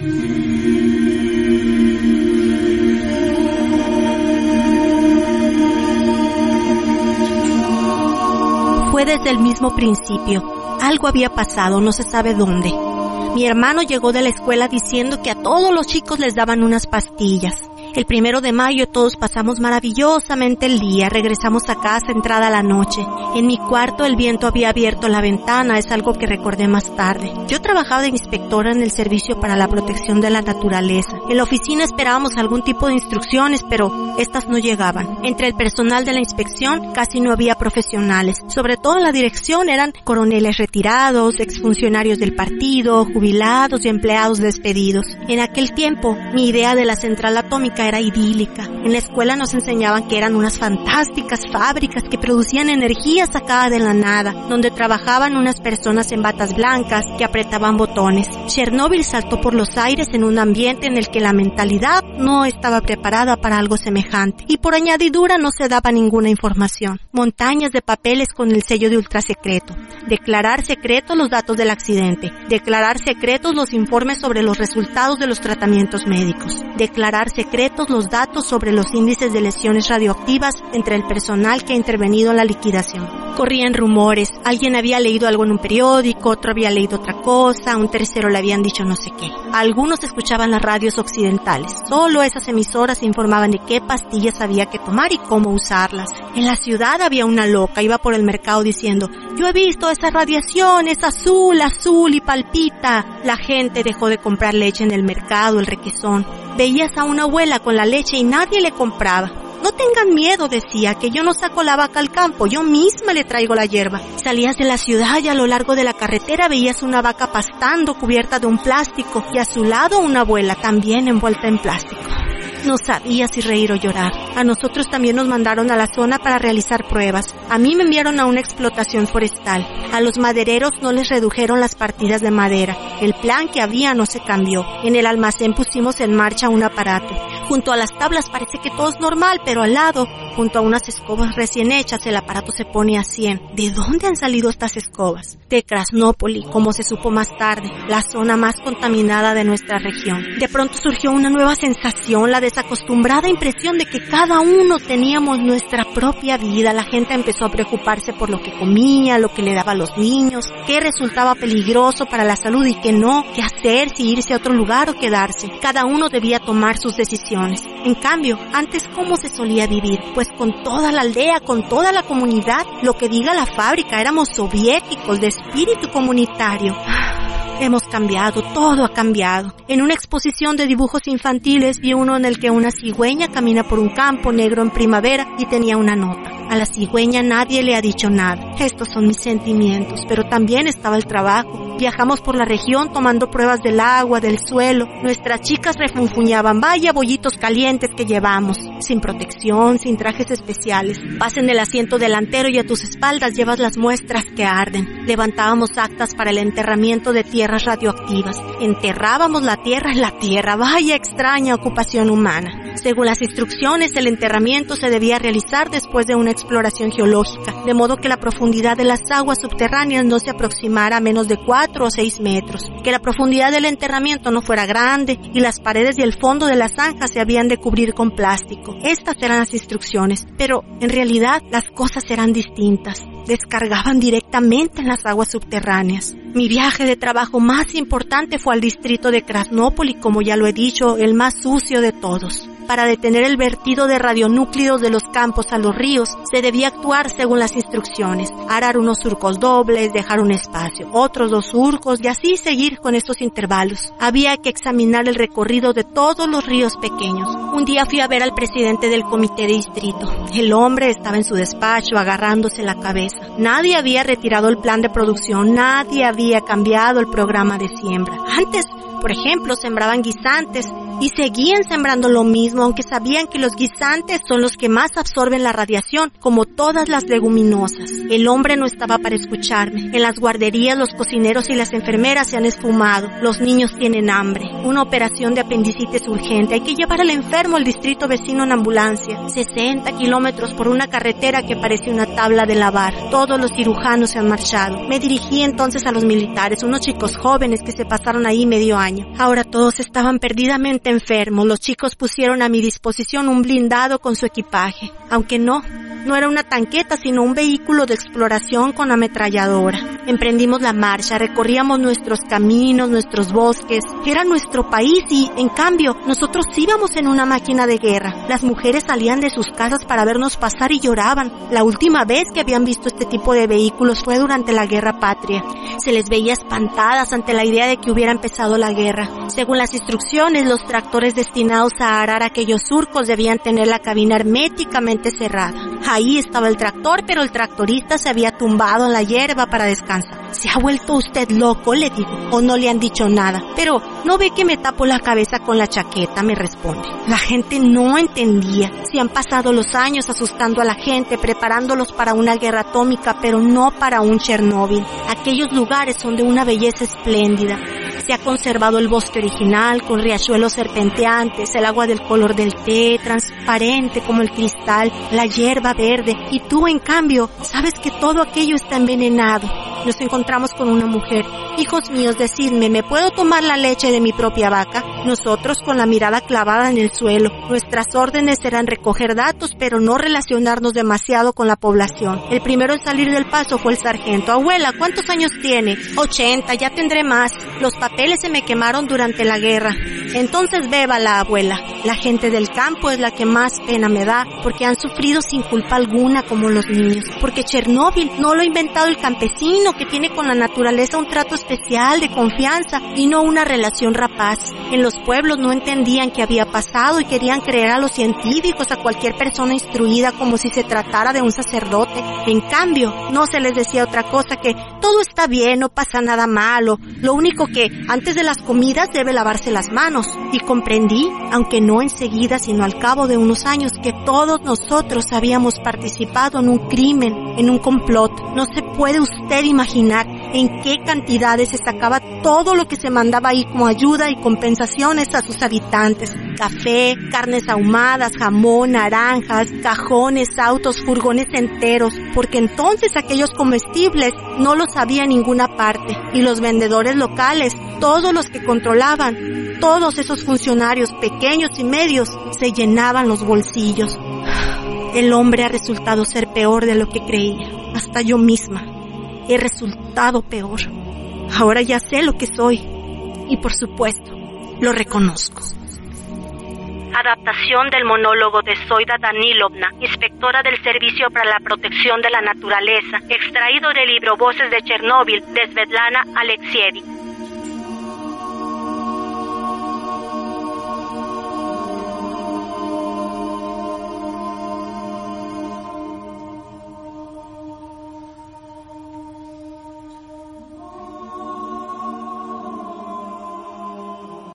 Fue desde el mismo principio. Algo había pasado, no se sabe dónde. Mi hermano llegó de la escuela diciendo que a todos los chicos les daban unas pastillas. El primero de mayo todos pasamos maravillosamente el día, regresamos a casa entrada la noche. En mi cuarto el viento había abierto la ventana, es algo que recordé más tarde. Yo trabajaba de inspectora en el Servicio para la Protección de la Naturaleza. En la oficina esperábamos algún tipo de instrucciones, pero estas no llegaban. Entre el personal de la inspección casi no había profesionales. Sobre todo en la dirección eran coroneles retirados, exfuncionarios del partido, jubilados y empleados despedidos. En aquel tiempo, mi idea de la central atómica era idílica. En la escuela nos enseñaban que eran unas fantásticas fábricas que producían energía sacada de la nada, donde trabajaban unas personas en batas blancas que apretaban botones. Chernóbil saltó por los aires en un ambiente en el que la mentalidad no estaba preparada para algo semejante y por añadidura no se daba ninguna información. Montañas de papeles con el sello de ultrasecreto. Declarar secretos los datos del accidente. Declarar secretos los informes sobre los resultados de los tratamientos médicos. Declarar secretos los datos sobre los índices de lesiones radioactivas entre el personal que ha intervenido en la liquidación. Corrían rumores, alguien había leído algo en un periódico, otro había leído otra cosa, un tercero le habían dicho no sé qué. Algunos escuchaban las radios occidentales, solo esas emisoras informaban de qué pastillas había que tomar y cómo usarlas. En la ciudad había una loca, iba por el mercado diciendo, yo he visto esa radiación, es azul, azul y palpita. La gente dejó de comprar leche en el mercado, el requesón. Veías a una abuela con la leche y nadie le compraba. No tengan miedo, decía, que yo no saco la vaca al campo, yo misma le traigo la hierba. Salías de la ciudad y a lo largo de la carretera veías una vaca pastando cubierta de un plástico y a su lado una abuela también envuelta en plástico. No sabía si reír o llorar. A nosotros también nos mandaron a la zona para realizar pruebas. A mí me enviaron a una explotación forestal. A los madereros no les redujeron las partidas de madera. El plan que había no se cambió. En el almacén pusimos en marcha un aparato. Junto a las tablas parece que todo es normal, pero al lado, junto a unas escobas recién hechas, el aparato se pone a 100. ¿De dónde han salido estas escobas? De Krasnópoli, como se supo más tarde, la zona más contaminada de nuestra región. De pronto surgió una nueva sensación, la de acostumbrada impresión de que cada uno teníamos nuestra propia vida. La gente empezó a preocuparse por lo que comía, lo que le daba a los niños, qué resultaba peligroso para la salud y qué no, qué hacer, si irse a otro lugar o quedarse. Cada uno debía tomar sus decisiones. En cambio, antes cómo se solía vivir? Pues con toda la aldea, con toda la comunidad, lo que diga la fábrica, éramos soviéticos de espíritu comunitario. Hemos cambiado, todo ha cambiado. En una exposición de dibujos infantiles vi uno en el que una cigüeña camina por un campo negro en primavera y tenía una nota. A la cigüeña nadie le ha dicho nada. Estos son mis sentimientos, pero también estaba el trabajo. Viajamos por la región tomando pruebas del agua, del suelo. Nuestras chicas refunfuñaban, vaya bollitos calientes que llevamos, sin protección, sin trajes especiales. Vas en el asiento delantero y a tus espaldas llevas las muestras que arden. Levantábamos actas para el enterramiento de tierra radioactivas. Enterrábamos la tierra en la tierra. Vaya extraña ocupación humana. Según las instrucciones, el enterramiento se debía realizar después de una exploración geológica, de modo que la profundidad de las aguas subterráneas no se aproximara a menos de 4 o 6 metros, que la profundidad del enterramiento no fuera grande y las paredes y el fondo de la zanja se habían de cubrir con plástico. Estas eran las instrucciones, pero en realidad las cosas eran distintas. Descargaban directamente en las aguas subterráneas. Mi viaje de trabajo más importante fue al distrito de Krasnópoli, como ya lo he dicho, el más sucio de todos. Para detener el vertido de radionúclidos de los campos a los ríos, se debía actuar según las instrucciones. Arar unos surcos dobles, dejar un espacio, otros dos surcos y así seguir con estos intervalos. Había que examinar el recorrido de todos los ríos pequeños. Un día fui a ver al presidente del comité de distrito. El hombre estaba en su despacho agarrándose la cabeza. Nadie había retirado el plan de producción, nadie había cambiado el programa de siembra. Antes, por ejemplo, sembraban guisantes y seguían sembrando lo mismo, aunque sabían que los guisantes son los que más absorben la radiación, como todas las leguminosas. El hombre no estaba para escucharme. En las guarderías los cocineros y las enfermeras se han esfumado. Los niños tienen hambre. Una operación de apendicitis urgente. Hay que llevar al enfermo al distrito vecino en ambulancia. 60 kilómetros por una carretera que parece una tabla de lavar. Todos los cirujanos se han marchado. Me dirigí entonces a los militares, unos chicos jóvenes que se pasaron ahí medio año. Ahora todos estaban perdidamente enfermos. Los chicos pusieron a mi disposición un blindado con su equipaje. Aunque no, no era una tanqueta, sino un vehículo de exploración con ametralladora. Emprendimos la marcha, recorríamos nuestros caminos, nuestros bosques. Era nuestro país y, en cambio, nosotros íbamos en una máquina de guerra. Las mujeres salían de sus casas para vernos pasar y lloraban. La última vez que habían visto este tipo de vehículos fue durante la guerra patria. Se les veía espantadas ante la idea de que hubiera empezado la guerra. Según las instrucciones, los tractores destinados a arar aquellos surcos debían tener la cabina herméticamente cerrada. Ahí estaba el tractor, pero el tractorista se había tumbado en la hierba para descansar. ¿Se ha vuelto usted loco? le digo. ¿O no le han dicho nada? Pero no ve que me tapo la cabeza con la chaqueta, me responde. La gente no entendía. Se han pasado los años asustando a la gente, preparándolos para una guerra atómica, pero no para un Chernóbil. Aquellos lugares son de una belleza espléndida. Se ha conservado el bosque original con riachuelos serpenteantes, el agua del color del té, transparente como el cristal, la hierba verde. Y tú, en cambio, sabes que todo aquello está envenenado. Nos encontramos con una mujer. Hijos míos, decidme, ¿me puedo tomar la leche de mi propia vaca? Nosotros con la mirada clavada en el suelo. Nuestras órdenes eran recoger datos, pero no relacionarnos demasiado con la población. El primero en salir del paso fue el sargento. Abuela, ¿cuántos años tiene? 80, ya tendré más. Los papeles se me quemaron durante la guerra. Entonces beba la abuela. La gente del campo es la que más pena me da, porque han sufrido sin culpa alguna como los niños. Porque Chernóbil no lo ha inventado el campesino, que tiene con la naturaleza un trato especial de confianza y no una relación rapaz. En los pueblos no entendían qué había pasado y querían creer a los científicos, a cualquier persona instruida como si se tratara de un sacerdote. En cambio, no se les decía otra cosa que todo está bien, no pasa nada malo. Lo único que antes de las comidas debe lavarse las manos. Y comprendí, aunque no enseguida, sino al cabo de unos años, que todos nosotros habíamos participado en un crimen, en un complot. No se puede usted imaginar en qué cantidades se sacaba todo lo que se mandaba ahí como ayuda y compensaciones a sus habitantes. Café, carnes ahumadas, jamón, naranjas, cajones, autos, furgones enteros, porque entonces aquellos comestibles no los había en ninguna parte y los vendedores locales, todos los que controlaban, todos esos funcionarios pequeños y medios, se llenaban los bolsillos. El hombre ha resultado ser peor de lo que creía, hasta yo misma he resultado peor. Ahora ya sé lo que soy y por supuesto lo reconozco. Adaptación del monólogo de Zoida Danilovna, inspectora del Servicio para la Protección de la Naturaleza, extraído del libro Voces de Chernóbil de Svetlana Alexievich.